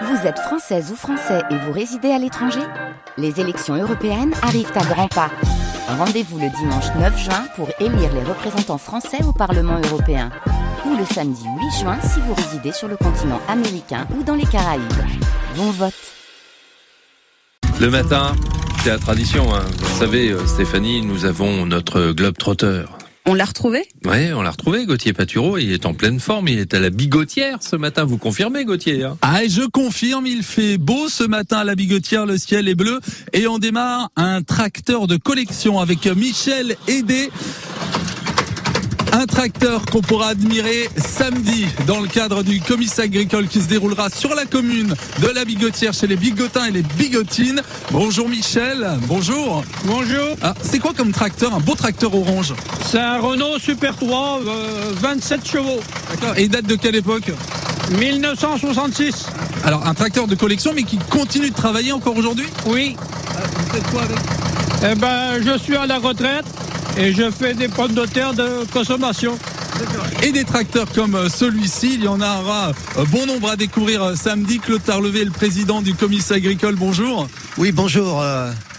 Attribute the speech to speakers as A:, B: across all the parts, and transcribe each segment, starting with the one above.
A: Vous êtes française ou français et vous résidez à l'étranger Les élections européennes arrivent à grands pas. Rendez-vous le dimanche 9 juin pour élire les représentants français au Parlement européen. Ou le samedi 8 juin si vous résidez sur le continent américain ou dans les Caraïbes. Bon vote
B: Le matin, c'est la tradition. Hein. Vous savez, euh, Stéphanie, nous avons notre globe trotteur.
C: On l'a retrouvé
B: Oui, on l'a retrouvé, Gauthier Paturo. Il est en pleine forme. Il est à la bigotière ce matin. Vous confirmez, Gauthier hein?
D: Ah, et je confirme, il fait beau ce matin à la bigotière. Le ciel est bleu. Et on démarre un tracteur de collection avec Michel Aidé. Un tracteur qu'on pourra admirer samedi dans le cadre du comice agricole qui se déroulera sur la commune de la Bigotière chez les bigotins et les bigotines. Bonjour Michel, bonjour.
E: Bonjour,
D: Ah, c'est quoi comme tracteur Un beau tracteur orange?
E: c'est un Renault Super 3, euh, 27 chevaux,
D: D'accord. Et il date de quelle époque?
E: 1966.
D: Alors un tracteur de collection mais qui continue de travailler encore aujourd'hui?
E: Oui,
D: Vous faites quoi avec?
E: Eh ben, je suis à la retraite et je fais des pommes de terre de consommation.
D: Et des tracteurs comme euh, celui-ci, il y en aura euh, bon nombre à découvrir euh, samedi. Claude Tarlevé, le président du comice agricole, bonjour.
F: Oui, bonjour.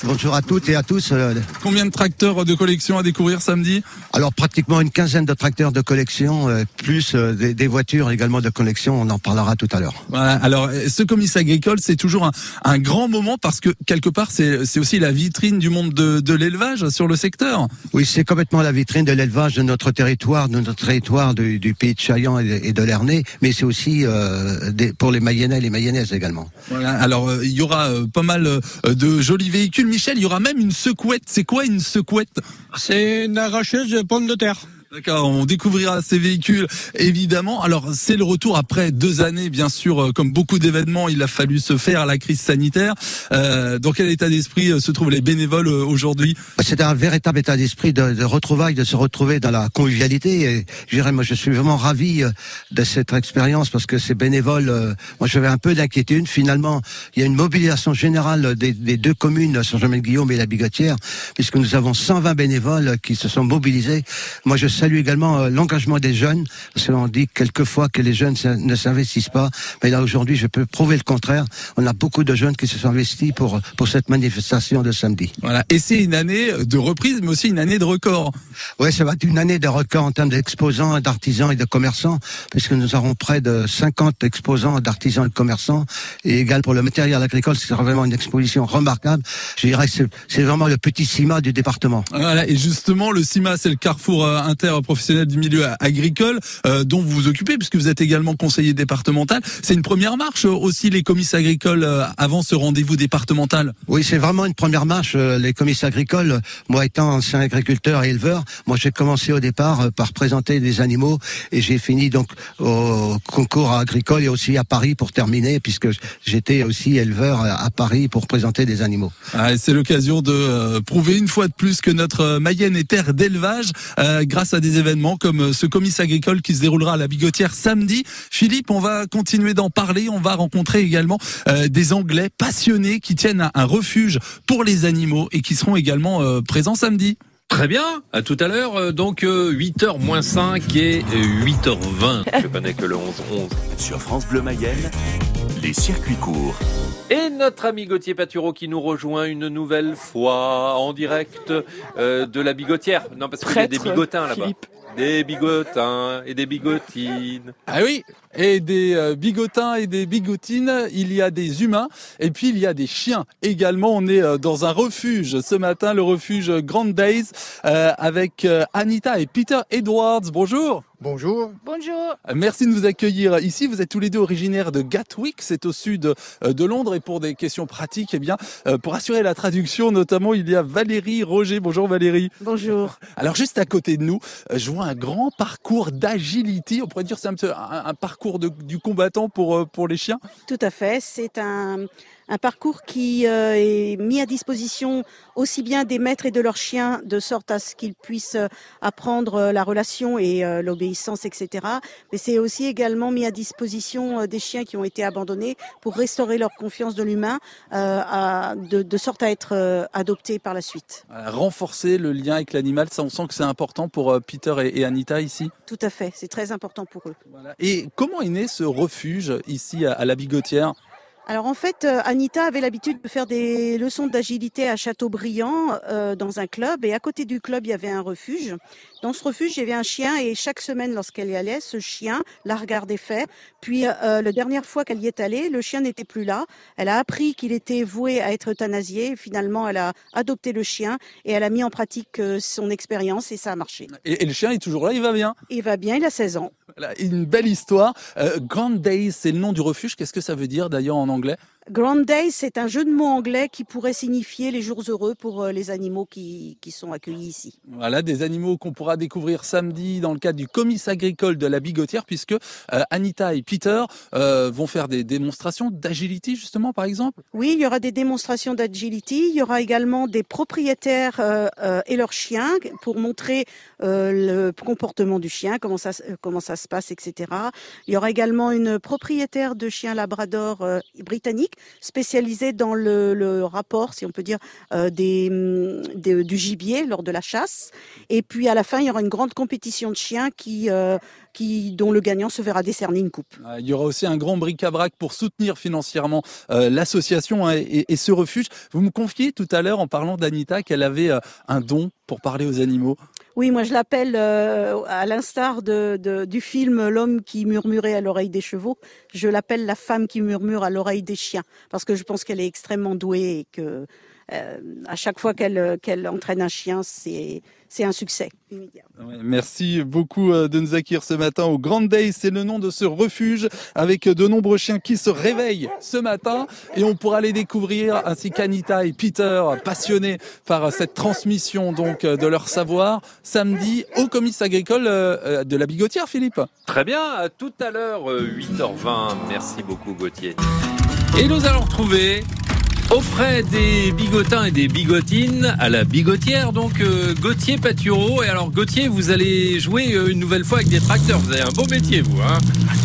F: Bonjour à toutes et à tous. euh,
D: Combien de tracteurs de collection à découvrir samedi
F: alors, pratiquement une quinzaine de tracteurs de collection, euh, plus euh, des, des voitures également de collection. On en parlera tout à l'heure.
D: Voilà. Alors, ce comice agricole, c'est toujours un, un grand moment parce que quelque part, c'est aussi la vitrine du monde de, de l'élevage sur le secteur.
F: Oui, c'est complètement la vitrine de l'élevage de notre territoire, de notre territoire du, du pays de Chaillan et de, et de mais c'est aussi euh, des- pour les Mayennais et les Mayennaises également.
D: Voilà. Alors, euh, il y aura euh, pas mal de jolis véhicules. Michel, il y aura même une secouette. C'est quoi une secouette?
E: C'est une arracheuse de pommes de terre.
D: D'accord, on découvrira ces véhicules évidemment. Alors c'est le retour après deux années, bien sûr, euh, comme beaucoup d'événements, il a fallu se faire à la crise sanitaire. Euh, dans quel état d'esprit euh, se trouvent les bénévoles euh, aujourd'hui?
F: C'est un véritable état d'esprit de, de retrouvailles, de se retrouver dans la convivialité. Et je dirais, moi, je suis vraiment ravi de cette expérience parce que ces bénévoles, euh, moi, j'avais un peu d'inquiétude. Finalement, il y a une mobilisation générale des, des deux communes, Saint-Germain-de-Guillaume et la Bigotière, puisque nous avons 120 bénévoles qui se sont mobilisés. Moi, je salue également euh, l'engagement des jeunes, parce qu'on dit quelquefois que les jeunes ne s'investissent pas, mais là, aujourd'hui, je peux prouver le contraire. On a beaucoup de jeunes qui se sont investis pour, pour cette manifestation de samedi.
D: Voilà, et c'est une année de reprise, mais aussi une année de record.
F: Oui, ça va être une année de record en termes d'exposants, d'artisans et de commerçants, puisque nous aurons près de 50 exposants d'artisans et de commerçants. Et égal pour le matériel agricole, c'est vraiment une exposition remarquable. Je dirais que c'est- vraiment le petit cima du département.
D: Voilà, et justement, le CIMA, c'est le carrefour euh, interprofessionnel du milieu agricole euh, dont vous vous occupez, puisque vous êtes également conseiller départemental. C'est une première marche euh, aussi, les comices agricoles, euh, avant ce rendez-vous départemental.
F: Oui, c'est vraiment une première marche. Les comices agricoles, moi étant ancien agriculteur et éleveur, moi j'ai commencé au départ par présenter des animaux et j'ai fini donc au concours agricole et aussi à Paris pour terminer, puisque j'étais aussi éleveur à Paris pour présenter des animaux.
D: Ah, c'est l'occasion de prouver une fois de plus que notre Mayenne est terre d'élevage euh, grâce à des événements comme euh, ce comice agricole qui se déroulera à la Bigotière samedi. Philippe, on va continuer d'en parler. On va rencontrer également euh, des Anglais passionnés qui tiennent un, un refuge pour les animaux et qui seront également euh, présents samedi.
B: Très bien, à tout à l'heure. Donc euh, 8h moins 5 et euh, 8h20. Je connais que le 11-11.
G: Sur France Bleu Mayenne, les circuits courts.
B: Et notre ami Gauthier Paturo qui nous rejoint une nouvelle fois en direct euh, de la bigotière. Non, parce qu'il y a des bigotins là-bas. Des bigotins et des bigotines.
D: Ah oui, et des euh, bigotins et des bigotines, il y a des humains et puis il y a des chiens également. On est euh, dans un refuge ce matin, le refuge Grand Days, euh, avec Anita et Peter Edwards. Bonjour.
H: Bonjour.
C: Bonjour.
D: Merci de nous accueillir ici. Vous êtes tous les deux originaires de Gatwick, c'est au sud de Londres. Et pour des questions pratiques, eh bien, pour assurer la traduction, notamment, il y a Valérie Roger. Bonjour Valérie.
C: Bonjour.
D: Alors juste à côté de nous, je vois un grand parcours d'agility. On pourrait dire c'est un, parcours du combattant euh, pour les chiens.
I: Tout à fait. C'est un, un parcours qui euh, est mis à disposition aussi bien des maîtres et de leurs chiens, de sorte à ce qu'ils puissent euh, apprendre euh, la relation et euh, l'obéissance, etc. Mais c'est aussi également mis à disposition des chiens qui ont été abandonnés pour restaurer leur confiance de l'humain, euh, de, de sorte à être adoptés par la suite.
D: Renforcer le lien avec l'animal, ça on sent que c'est important pour Peter et, et Anita ici?
I: Tout à fait. C'est très important pour eux.
D: Voilà. Et comment est né ce refuge ici à, à la Bigotière?
I: Alors en fait, euh, Anita avait l'habitude de faire des leçons d'agilité à Châteaubriand euh, dans un club et à côté du club il y avait un refuge. Dans ce refuge il y avait un chien et chaque semaine lorsqu'elle y allait, ce chien la regardait faire. Puis euh, la dernière fois qu'elle y est allée, le chien n'était plus là. Elle a appris qu'il était voué à être euthanasié. Finalement, elle a adopté le chien et elle a mis en pratique euh, son expérience et ça a marché.
D: Et, et le chien est toujours là, il va bien?
I: Il va bien, il a 16 ans.
D: Voilà, une belle histoire. Euh, Grand Days, c'est le nom du refuge. Qu'est-ce que ça veut dire d'ailleurs en anglais?
I: Grand Day, c'est un jeu de mots anglais qui pourrait signifier les jours heureux pour euh, les animaux qui, qui sont accueillis ici.
D: Voilà, des animaux qu'on pourra découvrir samedi dans le cadre du comice agricole de la Bigotière, puisque euh, Anita et Peter euh, vont faire des démonstrations d'agility, justement, par exemple.
I: Oui, il y aura des démonstrations d'agility. Il y aura également des propriétaires euh, et leurs chiens pour montrer le comportement du chien, comment ça, se- comment ça se passe, etc. Il y aura également une propriétaire de chiens labrador euh, spécialisée dans le, rapport, si on peut dire, euh, des- du gibier lors de la chasse. Et puis à la fin, il y aura une grande compétition de chiens qui, euh, dont le gagnant se verra décerner une coupe.
D: Euh, Il y aura aussi un grand bric-à-brac pour soutenir financièrement euh, l'association hein, et, ce refuge. Vous me confiez tout à l'heure en parlant d'Anita qu'elle avait un don pour parler aux animaux.
I: Oui, moi je l'appelle euh, à l'instar du film L'homme qui murmurait à l'oreille des chevaux. Je l'appelle la femme qui murmure à l'oreille des chiens parce que je pense qu'elle est extrêmement douée et que euh, à chaque fois qu'elle qu'elle entraîne un chien, c'est c'est un succès
D: Merci beaucoup euh, de nous accueillir ce matin au Grand Day. C'est le nom de ce refuge avec de nombreux chiens qui se réveillent ce matin et on pourra les découvrir ainsi qu'Anita et Peter passionnés par cette transmission donc euh, de leur savoir samedi au comice agricole euh, euh, de la Bigotière, Philippe.
B: Très bien, à tout à l'heure, euh, 8h20. Merci beaucoup Gauthier. Et nous allons retrouver auprès des bigotins et des bigotines à la bigotière, donc euh, Gauthier Patureau. Et alors Gauthier, vous allez jouer euh, une nouvelle fois avec des tracteurs. Vous avez un beau métier, vous. Hein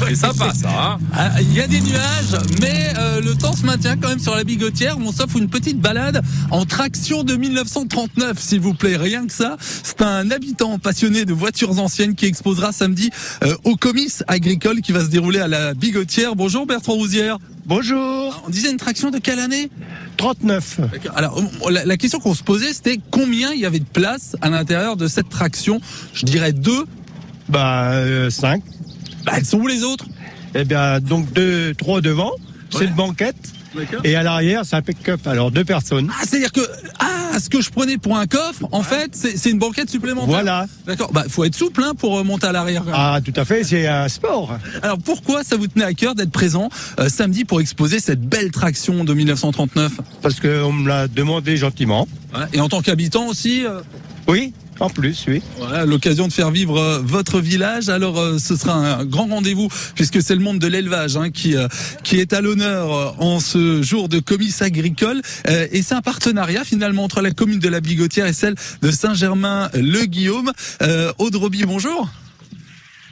B: C'est sympa ça. Hein
D: Ah, Il y a des nuages, mais euh, le temps se maintient quand même sur la Bigotière. On s'offre une petite balade en traction de 1939, s'il vous plaît. Rien que ça. C'est un habitant passionné de voitures anciennes qui exposera samedi euh, au comice agricole qui va se dérouler à la Bigotière. Bonjour Bertrand Rousière.
C: Bonjour,
D: On disait une traction de quelle année?
C: 39.
D: Alors, la, la question qu'on se posait, c'était combien il y avait de place à l'intérieur de cette traction? Je dirais deux.
C: Bah, 5.
D: Bah, elles sont où les autres?
C: Eh bien, donc deux, trois devant, c'est une banquette. Et à l'arrière, c'est un pick-up. Alors, deux personnes.
D: Ah, c'est-à-dire que ce que je prenais pour un coffre, en fait, c'est une banquette supplémentaire.
C: Voilà.
D: D'accord. Bah, faut être souple hein, pour euh, monter à l'arrière.
C: Ah, tout à fait, c'est un sport.
D: Alors, pourquoi ça vous tenait à cœur d'être présent euh, samedi pour exposer cette belle traction de 1939
C: Parce qu'on me l'a demandé gentiment.
D: Ouais, Et en tant qu'habitant aussi, euh,
C: Oui, en plus, oui.
D: voilà, l'occasion de faire vivre euh, votre village. Alors, euh, ce sera un grand rendez-vous puisque c'est le monde de l'élevage hein, qui euh, qui est à l'honneur en ce jour de comice agricole. Et c'est un partenariat finalement entre la commune de la Bigotière et celle de Saint-Germain-le-Guillaume. Aude bonjour.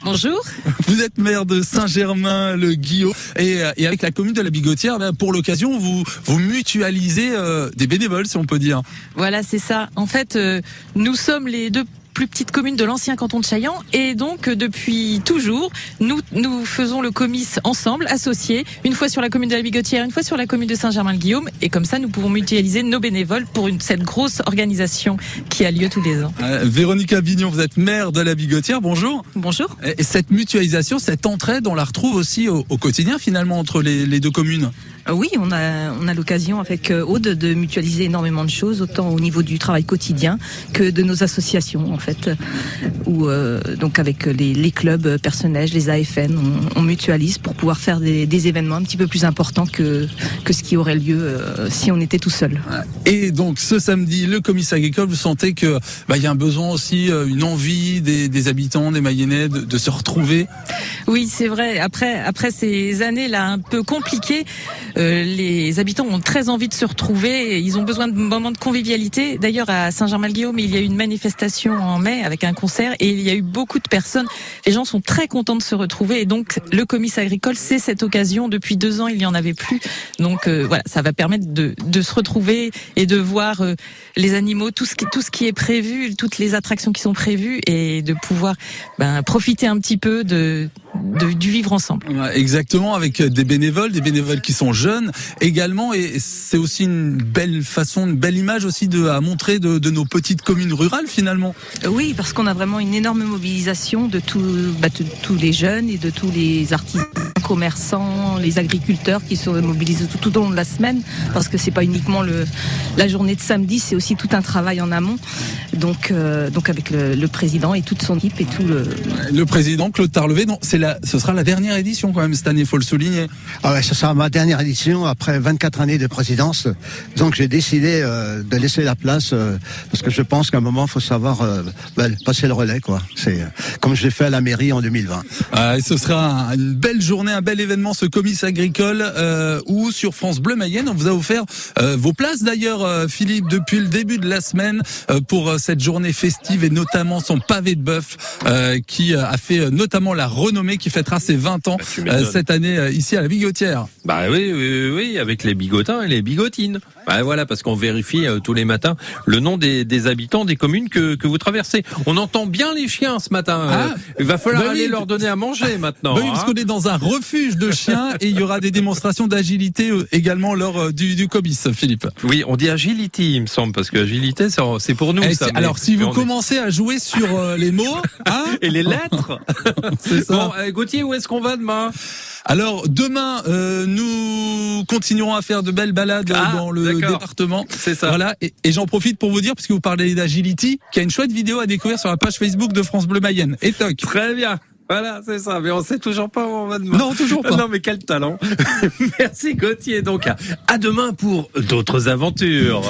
H: Bonjour.
D: Vous êtes maire de Saint-Germain-le-Guillaume et, euh, et avec la commune de la Bigotière, ben, pour l'occasion, vous vous mutualisez euh, des bénévoles, si on peut dire.
H: Voilà, c'est ça. En fait, euh, nous sommes les deux plus petites communes de l'ancien canton de Chaillan et donc depuis toujours nous nous faisons le comice ensemble associés une fois sur la commune de la Bigotière une fois sur la commune de Saint-Germain-le-Guillaume et comme ça nous pouvons mutualiser nos bénévoles pour une, cette grosse organisation qui a lieu tous les ans.
D: Euh, Véronique Avignon, vous êtes maire de la Bigotière, bonjour.
H: Bonjour.
D: Et cette mutualisation, cette entraide, on la retrouve aussi au, au quotidien finalement entre les, les deux communes?
J: Euh, Oui, on a, on a l'occasion avec euh, Aude de mutualiser énormément de choses, autant au niveau du travail quotidien que de nos associations en fait, où euh, donc avec les, les clubs personnels, les AFN, on, on mutualise pour pouvoir faire des, des événements un petit peu plus importants que que ce qui aurait lieu euh, si on était tout seul.
D: Et donc ce samedi, le comice agricole, vous sentez que bah, il y a un besoin aussi, euh, une envie des, des habitants, des Mayennais de, de se retrouver?
H: Oui, c'est vrai. Après, après ces années là un peu compliquées, les habitants ont très envie de se retrouver. et Ils ont besoin de moments de convivialité. D'ailleurs, à Saint-Germain-le-Guillaume, il y a eu une manifestation en mai avec un concert et il y a eu beaucoup de personnes. Les gens sont très contents de se retrouver et donc le comice agricole, c'est cette occasion. Depuis deux ans, il n'y en avait plus. Donc euh, voilà, ça va permettre de, de se retrouver et de voir euh, les animaux, tout ce qui tout ce qui est prévu, toutes les attractions qui sont prévues et de pouvoir ben, profiter un petit peu de de, du vivre ensemble.
D: Exactement, avec des bénévoles, des bénévoles qui sont jeunes également, et c'est aussi une belle façon, une belle image aussi de à montrer de, de nos petites communes rurales finalement.
J: Oui, parce qu'on a vraiment une énorme mobilisation de, tout, bah, de tous les jeunes et de tous les artisans, commerçants, les agriculteurs qui se mobilisent tout, tout au long de la semaine, parce que c'est pas uniquement le, la journée de samedi, c'est aussi tout un travail en amont. Donc, euh, donc avec le, le, président et toute son équipe et tout le.
D: Le président Claude Tarlevé, non, c'est la, ce sera la dernière édition quand même cette année, faut le souligner.
F: Ah ouais, ce sera ma dernière édition après 24 années de présidence. Donc j'ai décidé euh, de laisser la place euh, parce que je pense qu'à un moment, il faut savoir euh, ben, passer le relais, quoi. C'est comme je l'ai fait à la mairie en 2020.
D: Ah, et ce sera une belle journée, un bel événement, ce comice agricole, où sur France Bleu Mayenne, on vous a offert vos places d'ailleurs, Philippe, depuis le début de la semaine pour cette journée festive et notamment son pavé de bœuf qui a fait notamment la renommée, qui fêtera ses 20 ans
B: Bah,
D: cette année ici à la Bigotière.
B: Bah oui, oui, oui, avec les bigotins et les bigotines. Bah voilà, parce qu'on vérifie euh, tous les matins le nom des, des habitants des communes que, que vous traversez. On entend bien les chiens ce matin.
D: Ah,
B: Euh, il va falloir
D: bah oui,
B: aller leur donner à manger maintenant.
D: Bah oui, parce
B: hein.
D: qu'on est dans un refuge de chiens et il y aura des démonstrations d'agilité euh, également lors euh, du, du comice, Philippe.
B: Oui, on dit agility, il me semble, parce que agilité, c'est pour nous.
D: Eh,
B: ça,
D: alors si vous
B: est-
D: commencez à jouer sur euh, les mots, hein,
B: Et les lettres
D: c'est ça.
B: Bon, euh, Gauthier, où est-ce qu'on va demain?
D: Alors demain, euh, nous continuerons à faire de belles balades
B: Ah,
D: dans le département.
B: C'est ça.
D: Voilà, et, et j'en profite pour vous dire, puisque vous parlez d'agility, qu'il y a une chouette vidéo à découvrir sur la page Facebook de France Bleu Mayenne. Et toc.
B: Très bien. Voilà, c'est ça. Mais on sait toujours pas où on va demain.
D: Non, toujours pas.
B: Non, mais quel talent. Merci Gauthier. Donc, à- à demain pour d'autres aventures.